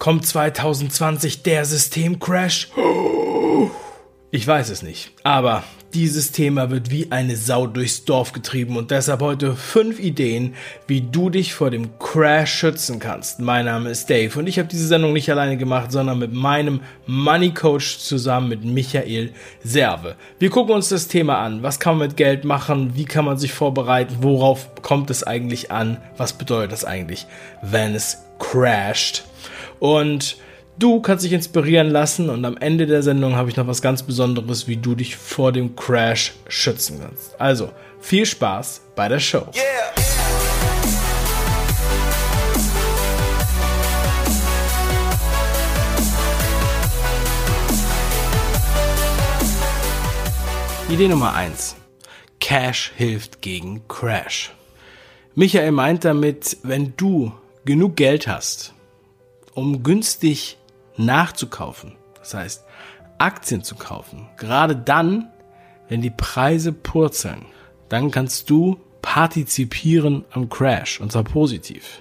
Kommt 2020 der Systemcrash? Ich weiß es nicht, aber dieses Thema wird wie eine Sau durchs Dorf getrieben und deshalb heute fünf Ideen, wie du dich vor dem Crash schützen kannst. Mein Name ist Dave und ich habe diese Sendung nicht alleine gemacht, sondern mit meinem Money Coach zusammen mit Michael Serve. Wir gucken uns das Thema an. Was kann man mit Geld machen? Wie kann man sich vorbereiten? Worauf kommt es eigentlich an? Was bedeutet das eigentlich, wenn es crasht? Und Du kannst dich inspirieren lassen und am Ende der Sendung habe ich noch was ganz Besonderes, wie du dich vor dem Crash schützen kannst. Also, viel Spaß bei der Show. Yeah. Idee Nummer 1. Cash hilft gegen Crash. Michael meint damit, wenn du genug Geld hast, um günstig nachzukaufen. Das heißt, Aktien zu kaufen. Gerade dann, wenn die Preise purzeln, dann kannst du partizipieren am Crash und zwar positiv.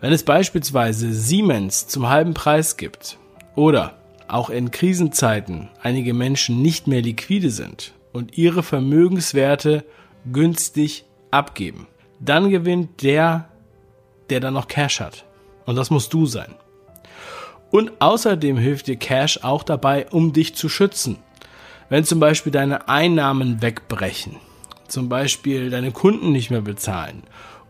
Wenn es beispielsweise Siemens zum halben Preis gibt oder auch in Krisenzeiten einige Menschen nicht mehr liquide sind und ihre Vermögenswerte günstig abgeben, dann gewinnt der, der dann noch Cash hat. Und das musst du sein. Und außerdem hilft dir Cash auch dabei, um dich zu schützen. Wenn zum Beispiel deine Einnahmen wegbrechen, zum Beispiel deine Kunden nicht mehr bezahlen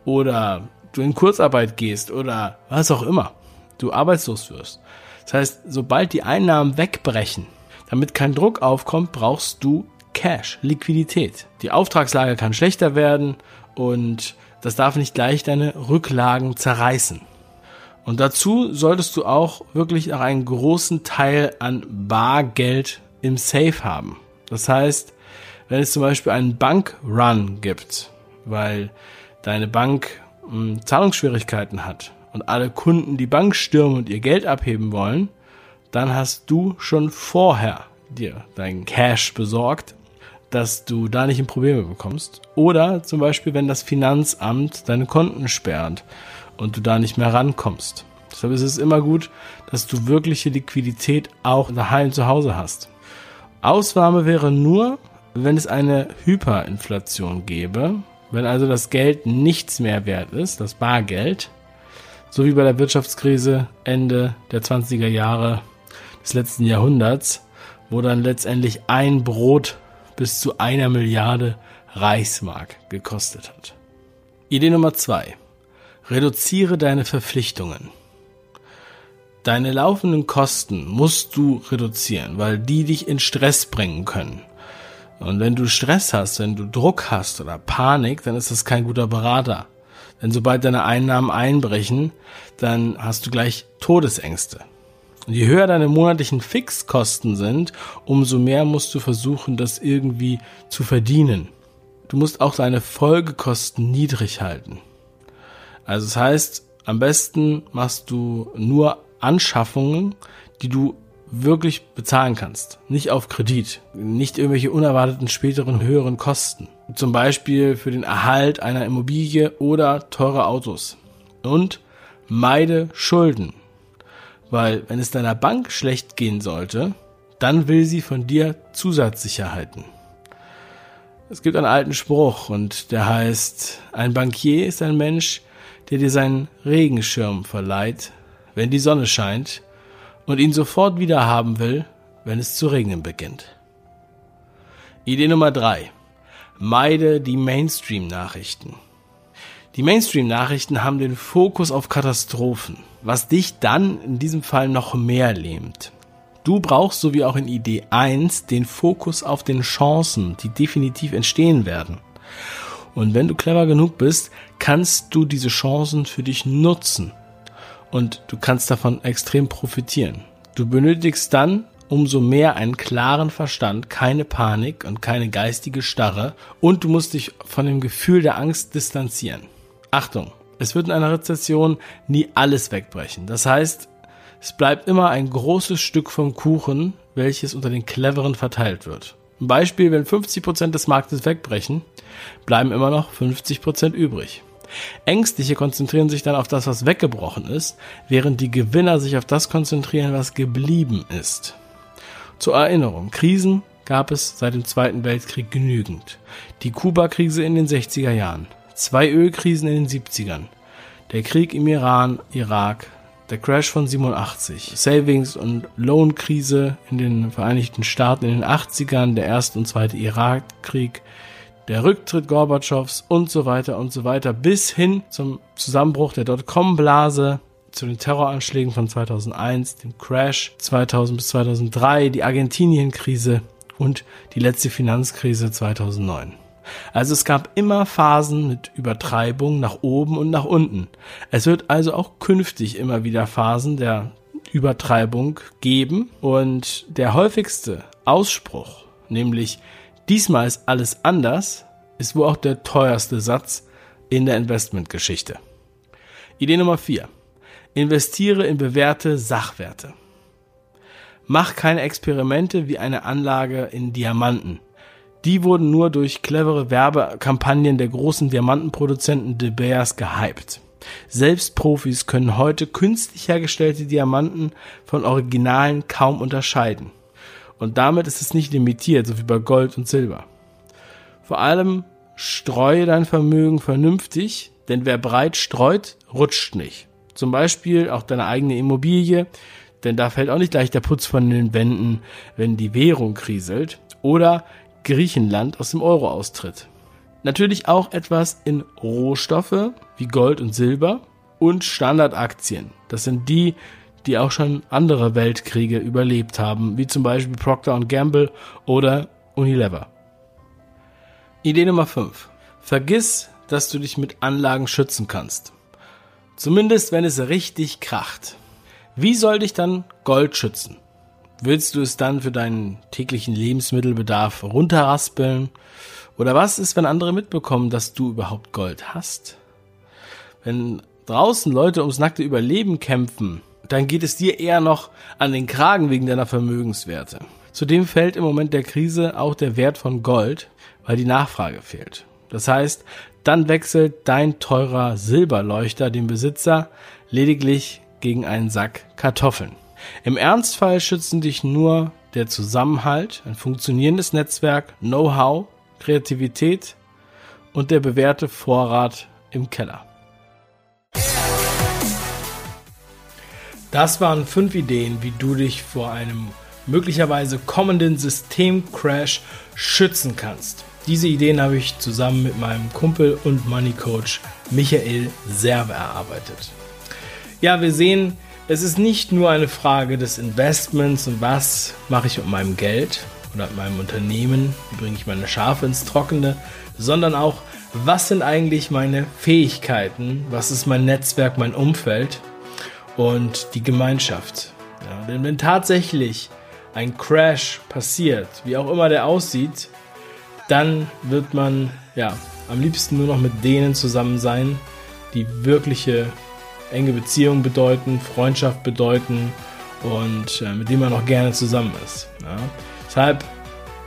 oder du in Kurzarbeit gehst oder was auch immer, du arbeitslos wirst. Das heißt, sobald die Einnahmen wegbrechen, damit kein Druck aufkommt, brauchst du Cash, Liquidität. Die Auftragslage kann schlechter werden und das darf nicht gleich deine Rücklagen zerreißen. Und dazu solltest du auch wirklich auch einen großen Teil an Bargeld im Safe haben. Das heißt, wenn es zum Beispiel einen Bankrun gibt, weil deine Bank mh, hm, Zahlungsschwierigkeiten hat und alle Kunden die Bank stürmen und ihr Geld abheben wollen, dann hast du schon vorher dir dein Cash besorgt, dass du da nicht in Probleme bekommst. Oder zum Beispiel, wenn das Finanzamt deine Konten sperrt und du da nicht mehr rankommst. Deshalb ist es immer gut, dass du wirkliche Liquidität auch daheim zu Hause hast. Ausnahme wäre nur, wenn es eine Hyperinflation gäbe, wenn also das Geld nichts mehr wert ist, das Bargeld, so wie bei der Wirtschaftskrise Ende der 20er Jahre des letzten Jahrhunderts, wo dann letztendlich ein Brot bis zu einer Milliarde Reichsmark gekostet hat. Idee Nummer zwei. Reduziere deine Verpflichtungen. Deine laufenden Kosten musst du reduzieren, weil die dich in Stress bringen können. Und wenn du Stress hast, wenn du Druck hast oder Panik, dann ist das kein guter Berater. Denn sobald deine Einnahmen einbrechen, dann hast du gleich Todesängste. Und je höher deine monatlichen Fixkosten sind, umso mehr musst du versuchen, das irgendwie zu verdienen. Du musst auch deine Folgekosten niedrig halten. Also das heißt, am besten machst du nur Anschaffungen, die du wirklich bezahlen kannst. Nicht auf Kredit. Nicht irgendwelche unerwarteten späteren höheren Kosten. Zum Beispiel für den Erhalt einer Immobilie oder teure Autos. Und meide Schulden. Weil wenn es deiner Bank schlecht gehen sollte, dann will sie von dir Zusatzsicherheiten. Es gibt einen alten Spruch und der heißt, ein Bankier ist ein Mensch, der dir seinen Regenschirm verleiht, wenn die Sonne scheint, und ihn sofort wieder haben will, wenn es zu regnen beginnt. Idee Nummer drei: Meide die Mainstream-Nachrichten. Die Mainstream-Nachrichten haben den Fokus auf Katastrophen, was dich dann in diesem Fall noch mehr lähmt. Du brauchst, so wie auch in Idee 1, den Fokus auf den Chancen, die definitiv entstehen werden. Und wenn du clever genug bist, kannst du diese Chancen für dich nutzen. Und du kannst davon extrem profitieren. Du benötigst dann umso mehr einen klaren Verstand, keine Panik und keine geistige Starre. Und du musst dich von dem Gefühl der Angst distanzieren. Achtung, es wird in einer Rezession nie alles wegbrechen. Das heißt, es bleibt immer ein großes Stück vom Kuchen, welches unter den Cleveren verteilt wird. Ein Beispiel, wenn 50% des Marktes wegbrechen, bleiben immer noch 50% übrig. Ängstliche konzentrieren sich dann auf das, was weggebrochen ist, während die Gewinner sich auf das konzentrieren, was geblieben ist. Zur Erinnerung, Krisen gab es seit dem Zweiten Weltkrieg genügend. Die Kuba-Krise in den 60er Jahren, zwei Ölkrisen in den 70ern, der Krieg im Iran, Irak, der Crash von 87, Savings- und Lohnkrise in den Vereinigten Staaten in den 80ern, der erste und zweite Irakkrieg, der Rücktritt Gorbatschows und so weiter und so weiter. Bis hin zum Zusammenbruch der Dotcom-Blase, zu den Terroranschlägen von 2001, dem Crash 2000 bis 2003, die Argentinien-Krise und die letzte Finanzkrise 2009. Also es gab immer Phasen mit Übertreibung nach oben und nach unten. Es wird also auch künftig immer wieder Phasen der Übertreibung geben und der häufigste Ausspruch, nämlich diesmal ist alles anders, ist wohl auch der teuerste Satz in der Investmentgeschichte. Idee Nummer 4. Investiere in bewährte Sachwerte. Mach keine Experimente wie eine Anlage in Diamanten. Die wurden nur durch clevere Werbekampagnen der großen Diamantenproduzenten De Beers gehypt. Selbst Profis können heute künstlich hergestellte Diamanten von Originalen kaum unterscheiden. Und damit ist es nicht limitiert, so wie bei Gold und Silber. Vor allem streue dein Vermögen vernünftig, denn wer breit streut, rutscht nicht. Zum Beispiel auch deine eigene Immobilie, denn da fällt auch nicht gleich der Putz von den Wänden, wenn die Währung kriselt. Oder Griechenland aus dem Euro austritt. Natürlich auch etwas in Rohstoffe wie Gold und Silber und Standardaktien. Das sind die, die auch schon andere Weltkriege überlebt haben, wie zum Beispiel Procter Gamble oder Unilever. Idee Nummer 5. Vergiss, dass du dich mit Anlagen schützen kannst. Zumindest wenn es richtig kracht. Wie soll dich dann Gold schützen? Willst du es dann für deinen täglichen Lebensmittelbedarf runterraspeln? Oder was ist, wenn andere mitbekommen, dass du überhaupt Gold hast? Wenn draußen Leute ums nackte Überleben kämpfen, dann geht es dir eher noch an den Kragen wegen deiner Vermögenswerte. Zudem fällt im Moment der Krise auch der Wert von Gold, weil die Nachfrage fehlt. Das heißt, dann wechselt dein teurer Silberleuchter den Besitzer lediglich gegen einen Sack Kartoffeln. Im Ernstfall schützen dich nur der Zusammenhalt, ein funktionierendes Netzwerk, Know-how, Kreativität und der bewährte Vorrat im Keller. Das waren fünf Ideen, wie du dich vor einem möglicherweise kommenden Systemcrash schützen kannst. Diese Ideen habe ich zusammen mit meinem Kumpel und Money Coach Michael Serve erarbeitet. Ja, wir sehen, es ist nicht nur eine Frage des Investments und was mache ich mit meinem Geld oder mit meinem Unternehmen, wie bringe ich meine Schafe ins Trockene, sondern auch, was sind eigentlich meine Fähigkeiten, was ist mein Netzwerk, mein Umfeld und die Gemeinschaft. Ja, denn wenn tatsächlich ein Crash passiert, wie auch immer der aussieht, dann wird man ja am liebsten nur noch mit denen zusammen sein, die wirkliche enge Beziehungen bedeuten, Freundschaft bedeuten und äh, mit dem man auch gerne zusammen ist. Ja. Deshalb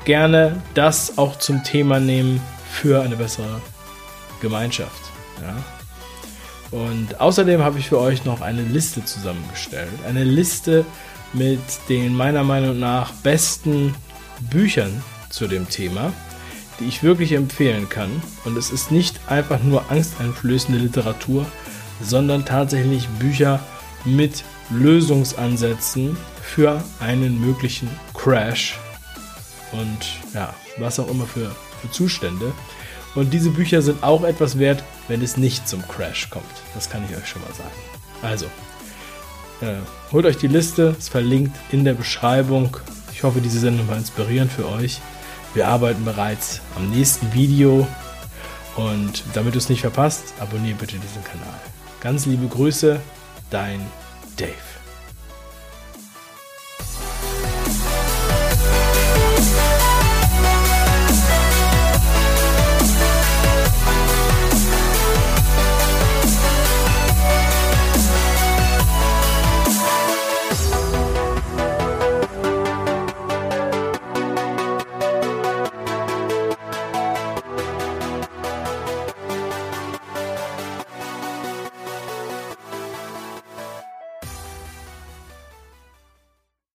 gerne das auch zum Thema nehmen für eine bessere Gemeinschaft. Ja. Und außerdem habe ich für euch noch eine Liste zusammengestellt. Eine Liste mit den meiner Meinung nach besten Büchern zu dem Thema, die ich wirklich empfehlen kann. Und es ist nicht einfach nur angsteinflößende Literatur, sondern tatsächlich Bücher mit Lösungsansätzen für einen möglichen Crash und ja, was auch immer für, für Zustände. Und diese Bücher sind auch etwas wert, wenn es nicht zum Crash kommt. Das kann ich euch schon mal sagen. Also, äh, holt euch die Liste, ist verlinkt in der Beschreibung. Ich hoffe, diese Sendung war inspirierend für euch. Wir arbeiten bereits am nächsten Video und damit du es nicht verpasst, abonniere bitte diesen Kanal. Ganz liebe Grüße, dein Dave.